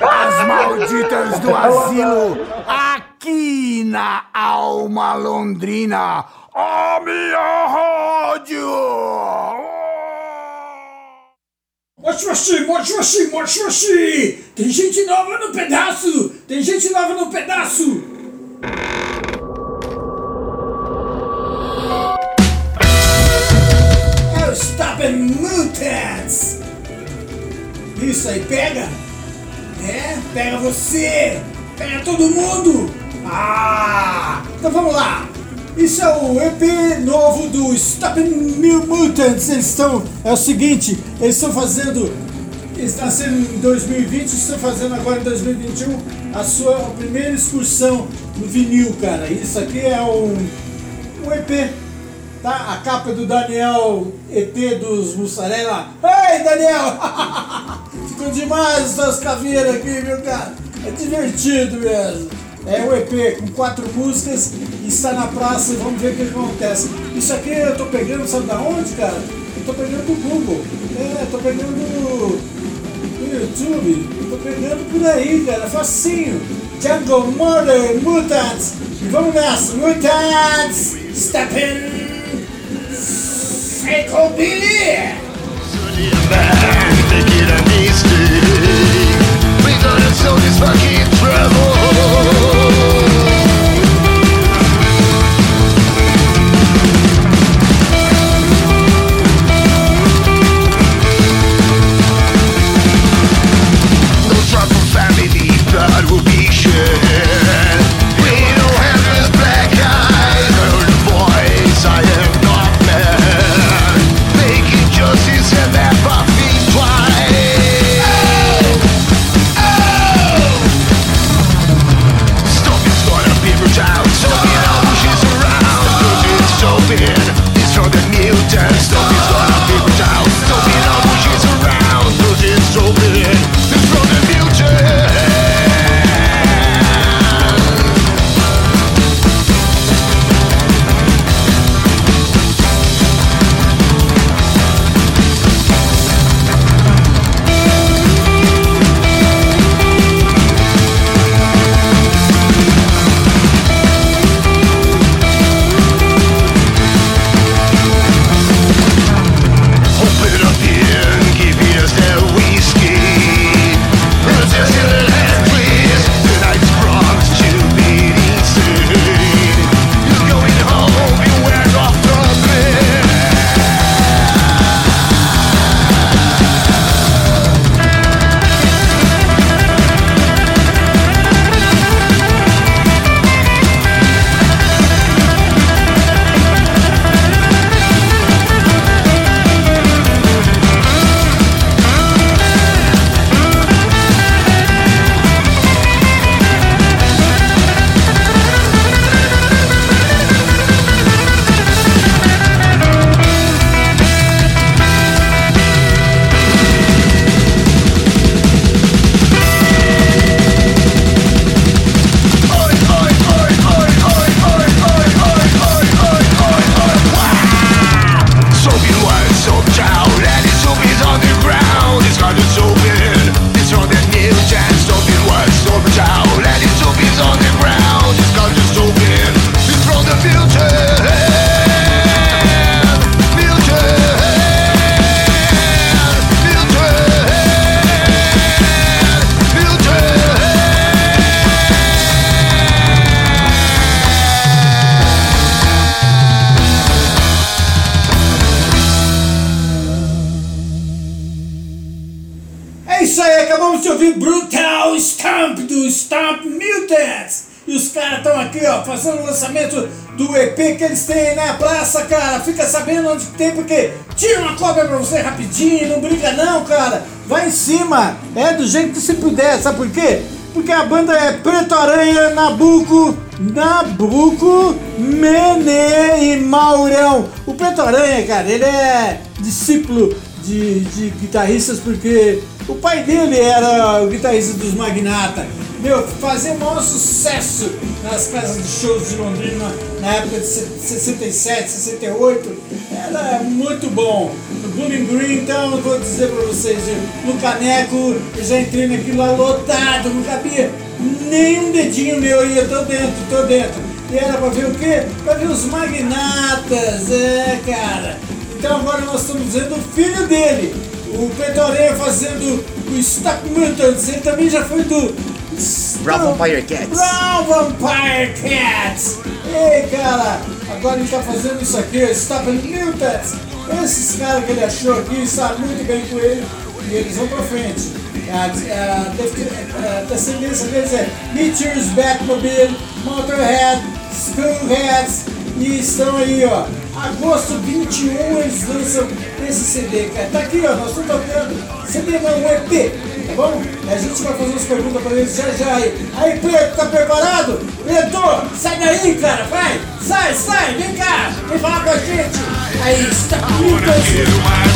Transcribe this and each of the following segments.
As malditas do asilo, aqui na Alma Londrina, a minha rádio! Mochi, mochi, mochi, mochi, mochi! Tem gente nova no pedaço! Tem gente nova no pedaço! Mutants! Isso aí, pega! É, pega você! Pega todo mundo! Ah! Então vamos lá! Isso é o EP novo do Stop and Mutants. Eles estão. É o seguinte, eles estão fazendo. Eles nasceram em 2020 estão fazendo agora em 2021 a sua primeira excursão no vinil, cara. Isso aqui é um, um EP. Tá? A capa é do Daniel ET dos Mussarela. Ei, Daniel! Ficou demais essas caveiras aqui, viu, cara? É divertido mesmo. É o EP com quatro músicas e está na praça e vamos ver o que acontece. Isso aqui eu tô pegando, sabe da onde, cara? Eu tô pegando do Google. É, tô pegando do, do YouTube. Eu tô pegando por aí, cara. Facinho. Jungle Murder Mutants. E vamos nessa. Mutants! Step in! Pétropilé Making a mistake. We fucking trouble. Ouvir Brutal Stamp do Stamp Mutants. E os caras estão aqui, ó, fazendo o lançamento do EP que eles têm na praça, cara. Fica sabendo onde tem, porque tira uma cópia pra você rapidinho, não briga não, cara. Vai em cima, é do jeito que se puder, sabe por quê? Porque a banda é Preto Aranha, Nabuco, Nabuco, Mene e Maurão. O Preto Aranha, cara, ele é discípulo de, de guitarristas porque o pai dele era o guitarrista dos Magnata. Meu, fazia maior sucesso nas casas de shows de Londrina na época de 67, 68. Era muito bom. Bowling Green, então vou dizer pra vocês, no caneco eu já entrei naquilo lá lotado, não cabia nem um dedinho meu aí, eu tô dentro, tô dentro. E era pra ver o quê? Pra ver os magnatas, é cara. Então agora nós estamos vendo o filho dele, o Petoré fazendo o Stock Mutants, ele também já foi do Brown Vampire Cats. Brown Vampire Cats! Ei, cara, agora ele tá fazendo isso aqui, Stop Mutants! Esses caras que ele achou aqui sabe muito bem com ele e eles vão pra frente. A, a, a descendência deles é Meteors, Batmobile, Motorhead, Skullheads e estão aí, ó. Agosto 21 eles lançam esse CD, cara. Tá aqui, ó, nós estamos tocando CD não, um EP, tá bom? A gente vai fazer umas perguntas pra eles já já aí. Aí, Preto, tá preparado? Preto, sai daí, cara, vai! Sai, sai, vem cá, vem falar com a gente! Aí, está muito Kill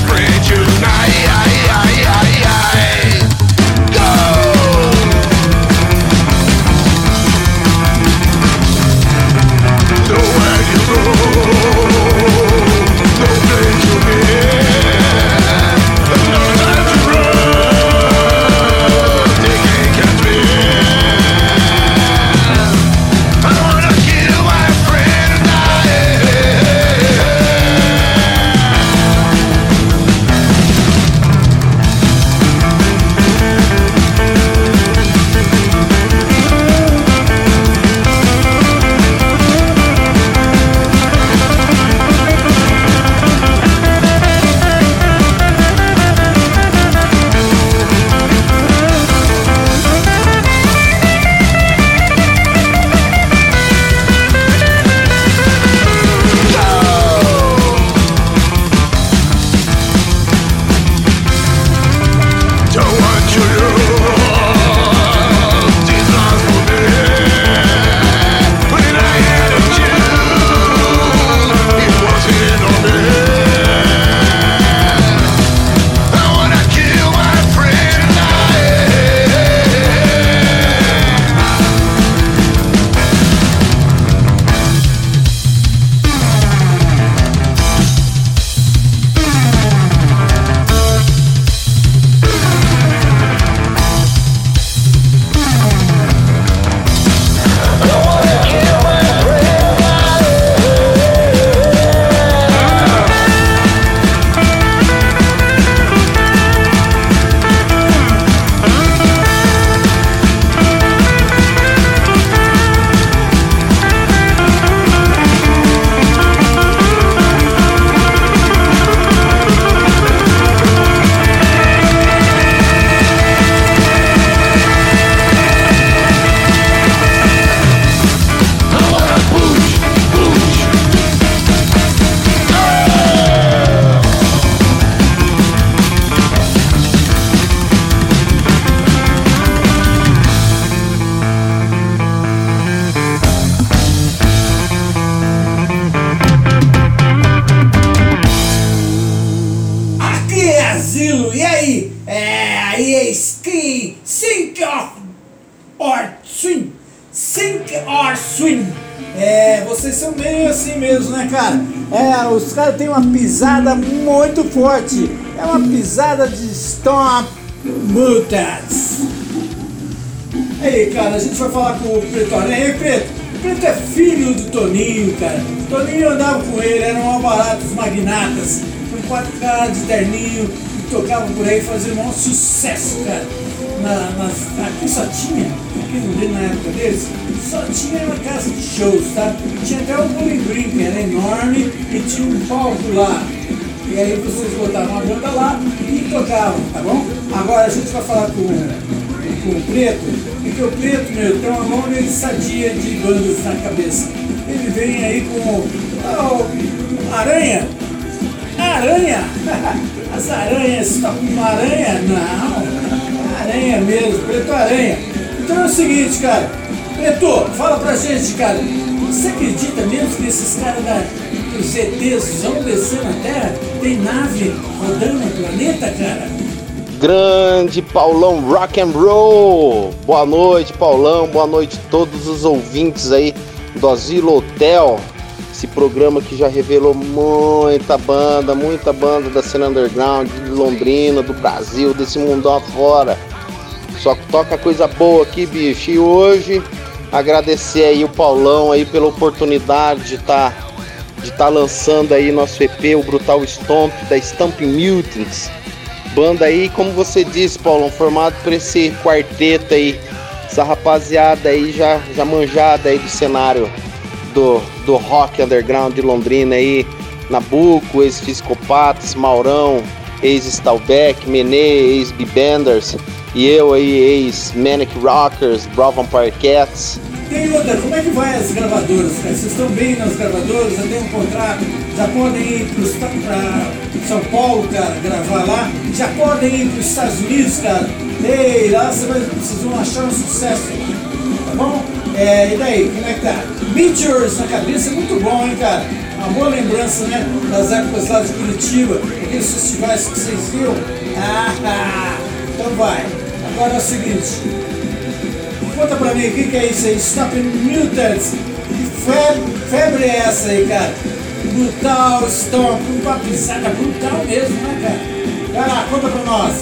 são meio assim mesmo, né, cara? É, os caras têm uma pisada muito forte. É uma pisada de Stomp Mutants. Aí, cara, a gente vai falar com o Preto Aranha. Ei, Preto, o Preto é filho do Toninho, cara. O Toninho andava com ele, eram mal baratos magnatas, com quatro caras de terninho, e tocavam por aí, faziam um sucesso, cara. Na, aqui só tinha, aqui no Rio, na época deles, só tinha uma casa de shows, tá? Tinha até o Bowling Green, era enorme, e tinha um palco lá. E aí vocês botavam a banda lá e tocavam, tá bom? Agora a gente vai falar com, com o Preto, porque o Preto, meu, tem uma mão meio sadia de bandas na cabeça. Ele vem aí com oh, aranha. Aranha! As aranhas, com uma aranha? Não, aranha mesmo, Preto Aranha. Então é o seguinte, cara. Preto, fala pra gente, cara. Você acredita mesmo que esses caras da, dos ETs vão descer na Terra? Tem nave rodando no planeta, cara? Grande Paulão Rock and Roll. Boa noite, Paulão. Boa noite a todos os ouvintes aí do Asilo Hotel. Esse programa que já revelou muita banda, muita banda da cena underground, de Londrina, do Brasil, desse mundão afora. Só toca coisa boa aqui, bicho. E hoje agradecer aí o Paulão aí pela oportunidade de estar tá, de tá lançando aí nosso EP, o Brutal Stomp da Stamping Mutants. Banda aí, como você disse, Paulão, formado por esse quarteto aí, essa rapaziada aí já, já manjada aí do cenário do, do rock underground de Londrina aí, Nabucco, ex-Fiscopatas, Maurão, ex-Stalbeck, Menê, ex-Bibenders, e eu aí, ex-Manic Rockers, Brown Parquettes. E aí, outra, como é que vai as gravadoras? Vocês estão bem nas gravadoras, já tem um contrato, já podem ir para São Paulo, cara, gravar lá, já podem ir para os Estados Unidos, cara. Ei, lá vocês vão achar um sucesso, tá bom? É, e daí, como é que tá? Pictures na cabeça, muito bom, hein, cara? Uma boa lembrança, né, das épocas lá de Curitiba, aqueles festivais que vocês viram. Ah, então vai. Agora é o seguinte, conta pra mim o que, que é isso aí, Stop Mutants. Que febre, febre é essa aí, cara? Brutal, Stomp, uma pisada brutal mesmo, né, cara? Vai lá, conta pra nós.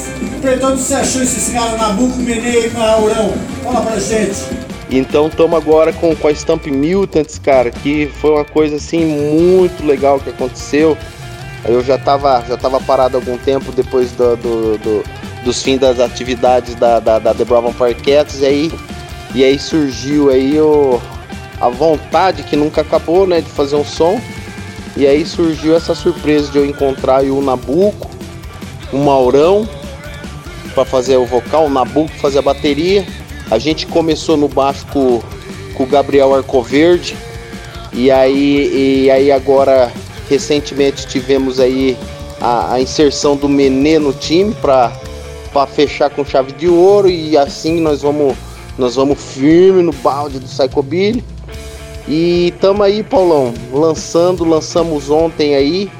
Pretão, você achou esses caras Nabucco, Menei e Maurão? Fala pra gente. Então estamos agora com, com a Stamp Mutants, cara, que foi uma coisa assim muito legal que aconteceu. Eu já estava já tava parado algum tempo depois do, do, do, dos fins das atividades da, da, da The Bravo Parquettes e aí, e aí surgiu aí o, a vontade que nunca acabou né, de fazer um som. E aí surgiu essa surpresa de eu encontrar o Nabucco, o Maurão para fazer o vocal, o Nabucco fazer a bateria. A gente começou no baixo com, com o Gabriel Arcoverde e aí, e aí agora recentemente tivemos aí a, a inserção do Menê no time para fechar com chave de ouro e assim nós vamos nós vamos firme no balde do Psychobilly. E tamo aí, Paulão, lançando, lançamos ontem aí,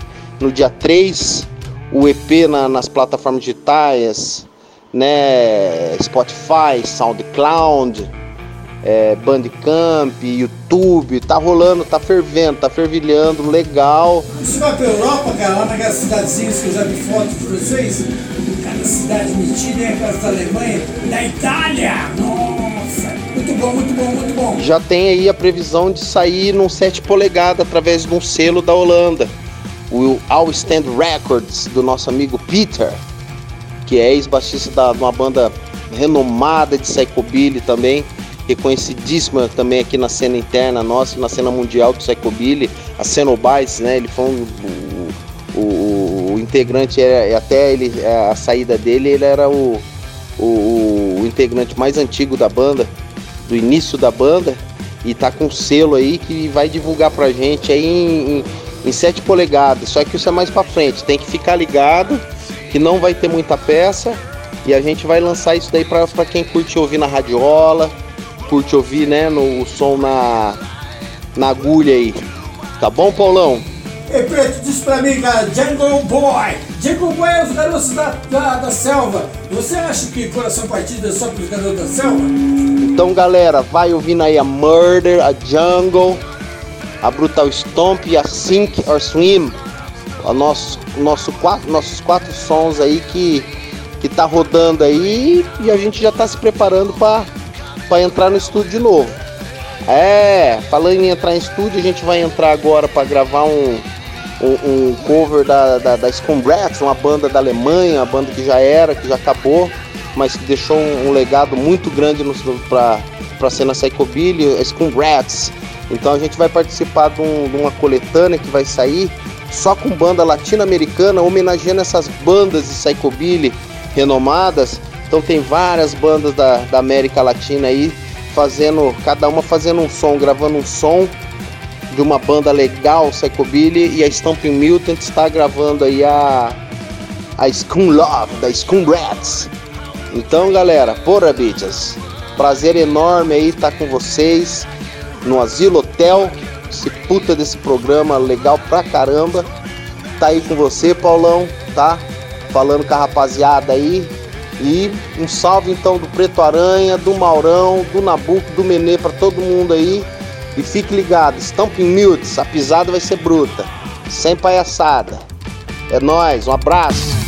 no dia 3, o EP na, nas plataformas digitais, né? Spotify, SoundCloud, é, Bandcamp, YouTube, tá rolando, tá fervendo, tá fervilhando, legal. Você vai pra Europa, cara, lá naquelas cidadezinhas que eu já vi fotos de vocês? Cidade metida? Aquelas da Alemanha, da Itália! Nossa! Muito bom, muito bom, muito bom. Já tem aí a previsão de sair num 7 polegadas através de um selo da Holanda. O All Stand Records, do nosso amigo Peter que é ex-baixista de uma banda renomada de psychobilly também, reconhecidíssima também aqui na cena interna nossa, na cena mundial do psychobilly, a Cenobites, né? Ele foi um, integrante, é, até ele, é, a saída dele, ele era o, o, o integrante mais antigo da banda, do início da banda, e tá com um selo aí que vai divulgar pra gente aí em, em, em 7 polegadas. Só que isso é mais pra frente, tem que ficar ligado que não vai ter muita peça e a gente vai lançar isso daí para quem curte ouvir na radiola, curte ouvir, né, no o som na na agulha aí. Tá bom, Paulão? Ei, Preto, diz pra mim, cara, Jungle Boy. Jungle Boy é os garotos da, da, da selva. Você acha que Coração Partido é só pros garotos da selva? Então, galera, vai ouvindo aí a Murder, a Jungle, a Brutal Stomp e a Sink or Swim a nosso, nosso quatro, nossos quatro sons aí que, que tá rodando aí e a gente já está se preparando para entrar no estúdio de novo. É, falando em entrar em estúdio, a gente vai entrar agora para gravar um, um, um, cover da, da, da uma banda da Alemanha, uma banda que já era, que já acabou, mas que deixou um, um legado muito grande para a cena Psychobilly, a Scumbrats. Então a gente vai participar de, um, de uma coletânea que vai sair só com banda latino-americana, homenageando essas bandas de psychobilly renomadas. Então tem várias bandas da, da América Latina aí fazendo, cada uma fazendo um som, gravando um som de uma banda legal, Psychobilly, e a Stamping Mutant está gravando aí a a Scum Love, da Scum Rats. Então, galera, porra, bitches, prazer enorme aí estar com vocês no Asilo Hotel, esse puta desse programa legal pra caramba. Tá aí com você, Paulão, tá? Falando com a rapaziada aí. E um salve então do Preto Aranha, do Maurão, do Nabuco, do Menê para todo mundo aí. E fique ligado, Stamping Mutes, a pisada vai ser bruta. Sem palhaçada. É nóis, um abraço.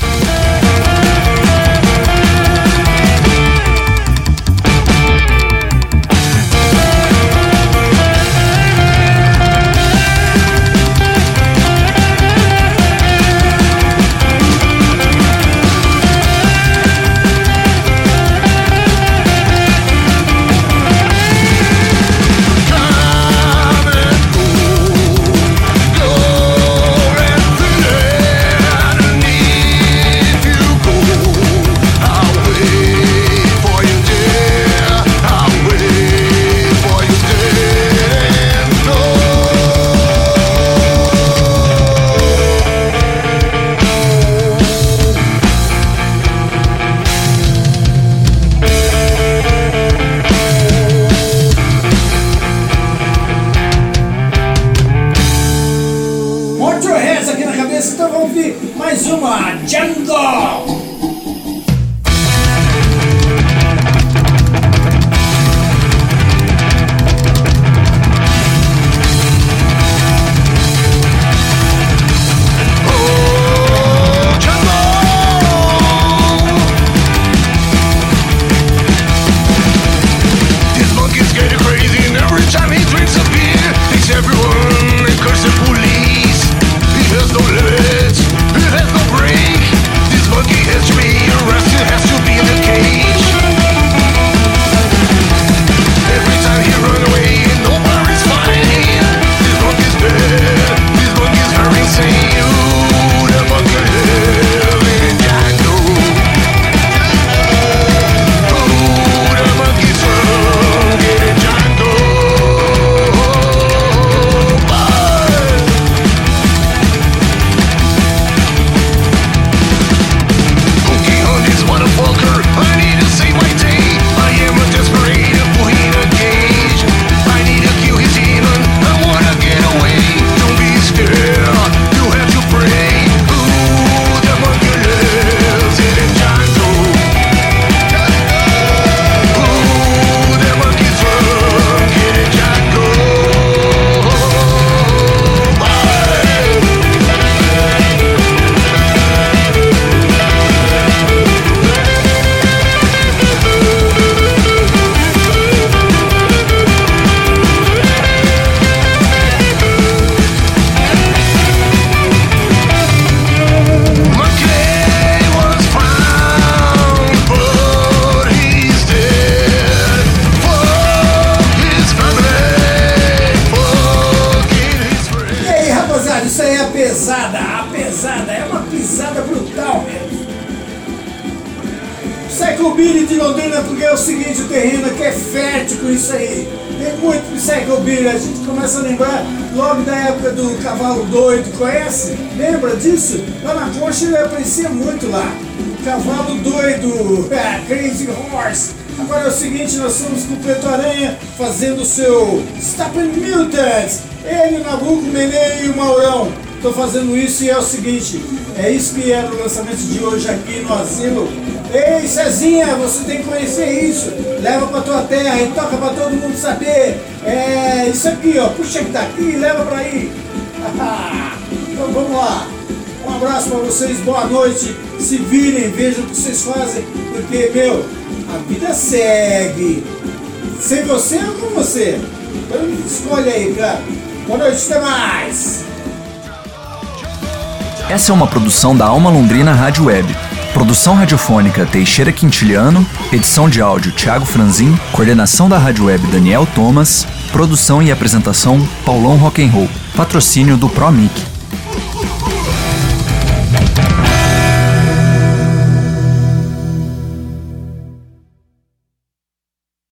Muito Psycho Billy, a gente começa a lembrar logo da época do cavalo doido, conhece? Lembra disso? Lá na coxa ele aparecia muito lá. Cavalo doido, é, Crazy Horse. Agora é o seguinte, nós estamos com o Preto Aranha fazendo o seu Stappen Mutants. Ele, o Nabucco, o Nenê e o Maurão. Estou fazendo isso e é o seguinte, é isso que era o lançamento de hoje aqui no asilo. Ei, Cezinha, você tem que conhecer isso. Leva pra tua terra e toca pra todo mundo saber. É isso aqui, ó. Puxa que tá aqui e leva pra aí. então vamos lá. Um abraço pra vocês, boa noite. Se virem, vejam o que vocês fazem, porque, meu, a vida segue. Sem você ou com você? Então escolhe aí, cara. Boa noite, até mais. Essa é uma produção da Alma Londrina Rádio Web. Produção radiofônica Teixeira Quintiliano, edição de áudio Thiago Franzin, coordenação da Rádio Web Daniel Thomas, produção e apresentação Paulão Rock'n'Roll, patrocínio do ProMic.